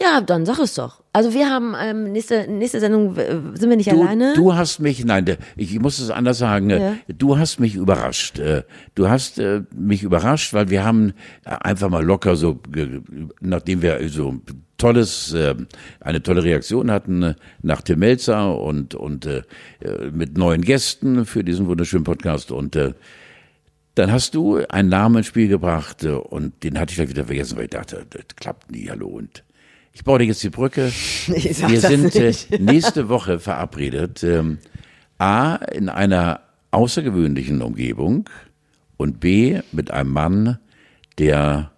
Ja, dann sag es doch. Also wir haben ähm, nächste nächste Sendung äh, sind wir nicht Du, alleine. du hast mich, nein, ich muss es anders sagen, äh, Ja. du hast mich überrascht. Äh, Du hast äh, mich überrascht, weil wir haben äh, einfach mal locker so, nachdem wir so tolles, äh, eine tolle Reaktion hatten nach Tim Melzer und, und äh, mit neuen Gästen für diesen wunderschönen Podcast und äh, dann hast du einen Namen ins Spiel gebracht und den hatte ich dann wieder vergessen, weil ich dachte, das klappt nie, hallo. Und ich baue dir jetzt die Brücke. <laughs> Ich sag Wir das sind äh, nicht. <laughs> nächste Woche verabredet. Ähm, A, in einer außergewöhnlichen Umgebung und B, mit einem Mann, der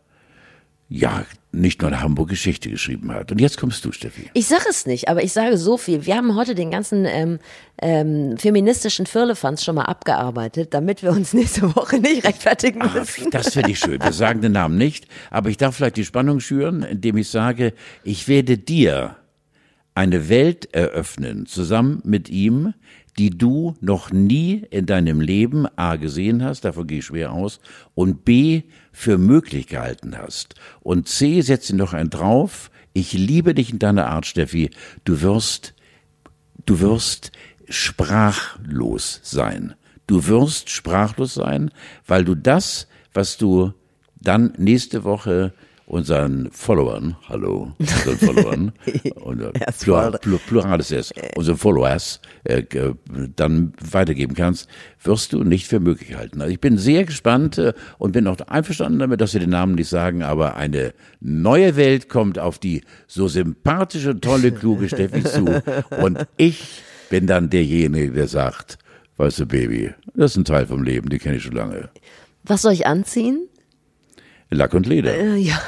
ja nicht nur in Hamburg Geschichte geschrieben hat. Und jetzt kommst du, Steffi. Ich sage es nicht, aber ich sage so viel. Wir haben heute den ganzen ähm, ähm, feministischen Firlefanz schon mal abgearbeitet, damit wir uns <laughs> nächste Woche nicht rechtfertigen Ah, müssen. das finde ich schön. Wir sagen den Namen nicht, aber ich darf vielleicht die Spannung schüren, indem ich sage, ich werde dir eine Welt eröffnen, zusammen mit ihm, die du noch nie in deinem Leben A gesehen hast, davon gehe ich schwer aus, und B für möglich gehalten hast. Und C setze noch ein drauf, ich liebe dich in deiner Art, Steffi, du wirst du wirst sprachlos sein. Du wirst sprachlos sein, weil du das, was du dann nächste Woche unseren Followern, hallo, unseren Followern, <laughs> und, äh, Erst Plural, Plurales S, unseren Followers, äh, äh, dann weitergeben kannst, wirst du nicht für möglich halten. Also ich bin sehr gespannt äh, und bin auch einverstanden damit, dass wir den Namen nicht sagen, aber eine neue Welt kommt auf die so sympathische, tolle, kluge Steffi zu und ich bin dann derjenige, der sagt, weißt du, Baby, das ist ein Teil vom Leben, die kenne ich schon lange. Was soll ich anziehen? Lack und Leder. Äh, ja.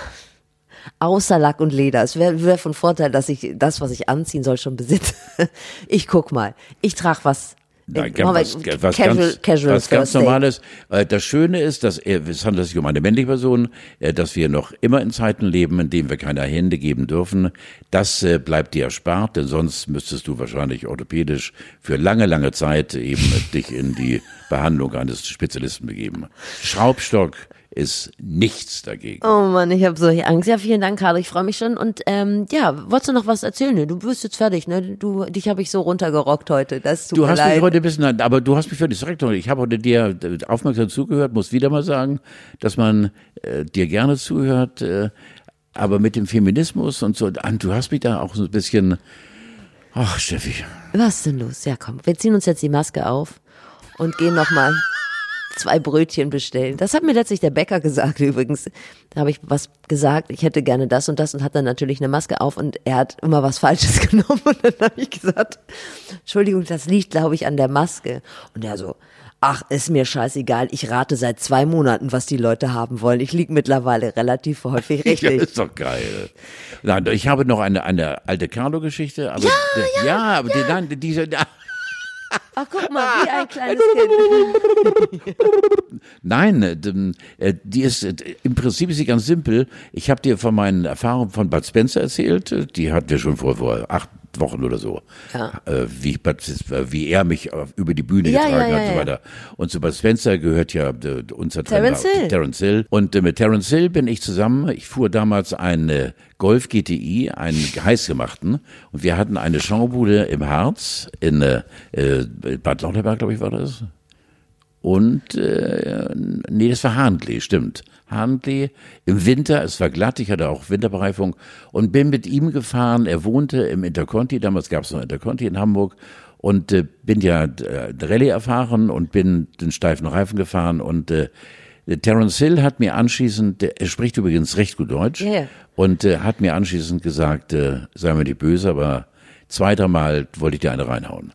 Außer Lack und Leder. Es wäre wär von Vorteil, dass ich das, was ich anziehen soll, schon besitze. <laughs> Ich guck mal. Ich trage was. Nein, äh, was, was casual, ganz, casual was ganz. Normales. Äh, Das Schöne ist, dass er, es handelt sich um eine männliche Person, äh, dass wir noch immer in Zeiten leben, in denen wir keine Hände geben dürfen. Das äh, bleibt dir erspart, denn sonst müsstest du wahrscheinlich orthopädisch für lange, lange Zeit eben dich in die Behandlung eines Spezialisten begeben. Schraubstock ist nichts dagegen. Oh Mann, ich habe solche Angst. Ja, vielen Dank, Carlo. Ich freue mich schon. Und ähm, ja, wolltest du noch was erzählen? Ne, Du bist jetzt fertig, ne? Du, dich habe ich so runtergerockt heute. Das tut Du hast leid. mich heute ein bisschen, aber du hast mich völlig direkt. Ich habe heute dir äh, aufmerksam zugehört, muss wieder mal sagen, dass man äh, dir gerne zuhört. Äh, aber mit dem Feminismus und so, du hast mich da auch so ein bisschen, ach Steffi. Was ist denn los? Ja komm, wir ziehen uns jetzt die Maske auf und gehen nochmal zwei Brötchen bestellen. Das hat mir letztlich der Bäcker gesagt <laughs> übrigens. Da habe ich was gesagt, ich hätte gerne das und das und hat dann natürlich eine Maske auf und er hat immer was <laughs> Falsches genommen und dann habe ich gesagt, Entschuldigung, das liegt glaube ich an der Maske. Und er so, ach, ist mir scheißegal, ich rate seit zwei Monaten, was die Leute haben wollen. Ich liege mittlerweile relativ häufig <laughs> richtig. Ja, ist doch geil. Nein, ich habe noch eine, eine alte Carlo-Geschichte, Ja, ja, ja, aber die, nein, diese, Ach, guck mal, wie ein kleines <laughs> Kind. <laughs> Nein, äh, äh, die ist äh, im Prinzip ist sie ganz simpel. Ich habe dir von meinen Erfahrungen von Bud Spencer erzählt. Äh, Die hatten wir schon vor, vor acht Wochen oder so. Ja. Äh, wie, äh, wie er mich auf- über die Bühne Ja, getragen ja, hat und so weiter. Und zu Bud Spencer gehört ja äh, unser Terence Hill. Terence Hill. Und äh, mit Terence Hill bin ich zusammen. Ich fuhr damals einen äh, Golf GTI, einen heißgemachten. Und wir hatten eine Schaubude im Harz in äh, äh, Bad Lauterberg, glaube ich, war das. Und äh, nee, das war Handley, stimmt. Handley im Winter, es war glatt, ich hatte auch Winterbereifung und bin mit ihm gefahren. Er wohnte im Interconti, damals gab es noch Interconti in Hamburg und äh, bin ja äh, Rallye erfahren und bin den steifen Reifen gefahren und äh, Terence Hill hat mir anschließend, er spricht übrigens recht gut Deutsch ja. und äh, hat mir anschließend gesagt, äh, sei mir nicht böse, aber zwei, dreimal wollte ich dir eine reinhauen.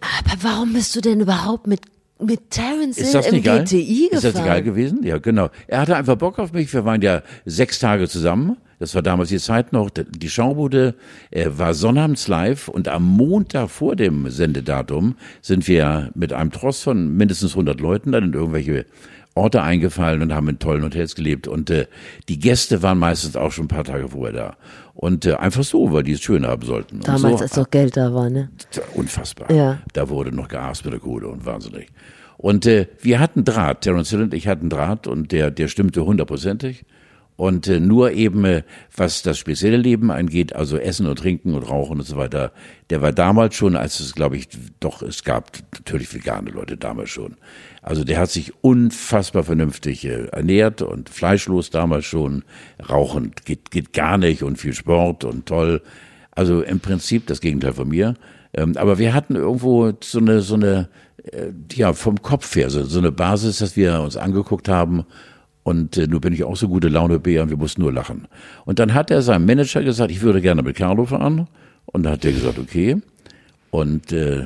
Aber warum bist du denn überhaupt mit, mit Terence Ist Hill das im nicht geil? GTI gefahren? Ist das nicht geil gewesen? Ja, genau. Er hatte einfach Bock auf mich. Wir waren ja sechs Tage zusammen. Das war damals die Zeit noch. Die Schaubude äh, war sonnabends live und am Montag vor dem Sendedatum sind wir mit einem Tross von mindestens 100 Leuten dann in irgendwelche Orte eingefallen und haben in tollen Hotels gelebt. Und äh, die Gäste waren meistens auch schon ein paar Tage vorher da. Und äh, einfach so, weil die es schön haben sollten. Und Damals, so, als noch Geld da war, ne? Unfassbar. Ja. Da wurde noch geaßt mit der Kohle und wahnsinnig. Und äh, wir hatten Draht, Terence Hill und ich hatten Draht und der, der stimmte hundertprozentig. Und äh, nur eben, äh, was das spezielle Leben angeht, also Essen und Trinken und Rauchen und so weiter, der war damals schon, als es, glaube ich, doch, es gab natürlich vegane Leute damals schon. Also der hat sich unfassbar vernünftig äh, ernährt und fleischlos damals schon. Rauchen geht, geht gar nicht und viel Sport und toll. Also im Prinzip das Gegenteil von mir. Ähm, aber wir hatten irgendwo so eine, so eine, äh, ja, vom Kopf her, so, so eine Basis, dass wir uns angeguckt haben. Und äh, nur bin ich auch so gute Laune, Bär, und wir mussten nur lachen. Und dann hat er seinem Manager gesagt, ich würde gerne mit Carlo fahren. Und dann hat er gesagt, okay. Und äh,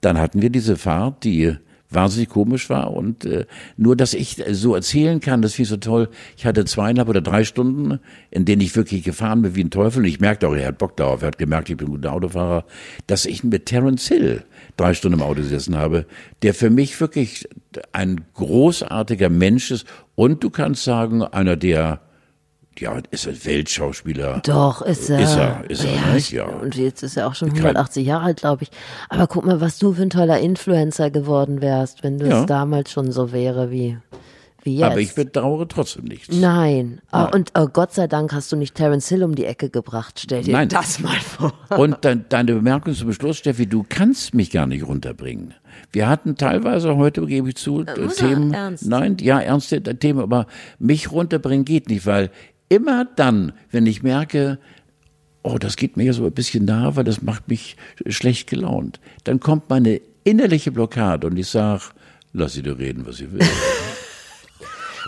dann hatten wir diese Fahrt, die wahnsinnig komisch war und äh, nur, dass ich so erzählen kann, das ich so toll. Ich hatte zweieinhalb oder drei Stunden, in denen ich wirklich gefahren bin wie ein Teufel und ich merkte auch, er hat Bock darauf, er hat gemerkt, ich bin ein guter Autofahrer, dass ich mit Terence Hill drei Stunden im Auto gesessen habe, der für mich wirklich ein großartiger Mensch ist und du kannst sagen, einer der ja, ist ein Weltschauspieler. Doch, ist er. Ist er, ist er, ja, nicht? Ja. Und jetzt ist er auch schon Kein- 180 Jahre alt, glaube ich. Aber guck mal, was du für ein toller Influencer geworden wärst, wenn das Ja. damals schon so wäre wie, wie jetzt. Aber ich bedauere trotzdem nichts. Nein. Ah, Und oh, Gott sei Dank hast du nicht Terence Hill um die Ecke gebracht. Stell dir Nein. das mal vor. Und dann, deine Bemerkung zum Schluss, Steffi, du kannst mich gar nicht runterbringen. Wir hatten teilweise heute, gebe ich zu, Äh, er Themen. ernst? Nein, ja, ernste Themen, aber mich runterbringen geht nicht, weil immer dann, wenn ich merke, oh, das geht mir so ein bisschen nahe, weil das macht mich schlecht gelaunt, dann kommt meine innerliche Blockade und ich sag, lass sie dir reden, was sie will.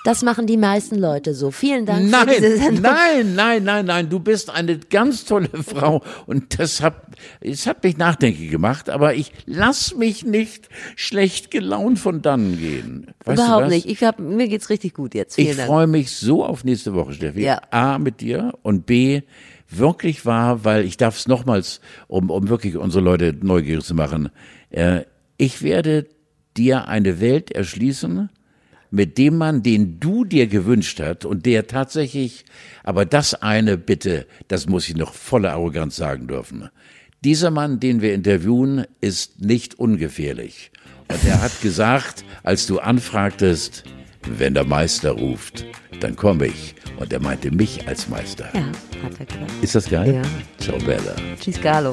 Das machen die meisten Leute so. Vielen Dank für diese Nein, Sendung. nein, nein, nein, nein, du bist eine ganz tolle <laughs> Frau und das hat, es hat mich nachdenklich gemacht, aber ich lass mich nicht schlecht gelaunt von dannen gehen. Weißt Überhaupt nicht. Ich hab, mir geht's richtig gut jetzt. Vielen Ich freue mich so auf nächste Woche, Steffi. Ja. A, mit dir und B, wirklich wahr, weil ich darf es nochmals, um, um wirklich unsere Leute neugierig zu machen, äh, ich werde dir eine Welt erschließen, mit dem Mann, den du dir gewünscht hast und der tatsächlich, aber das eine bitte, das muss ich noch voller Arroganz sagen dürfen. Dieser Mann, den wir interviewen, ist nicht ungefährlich. Und er hat gesagt, als du anfragtest, wenn der Meister ruft, dann komme ich. Und er meinte mich als Meister. Ja, hat er gesagt. Ist das geil? Ja. Ciao, Bella. Tschüss, Carlo.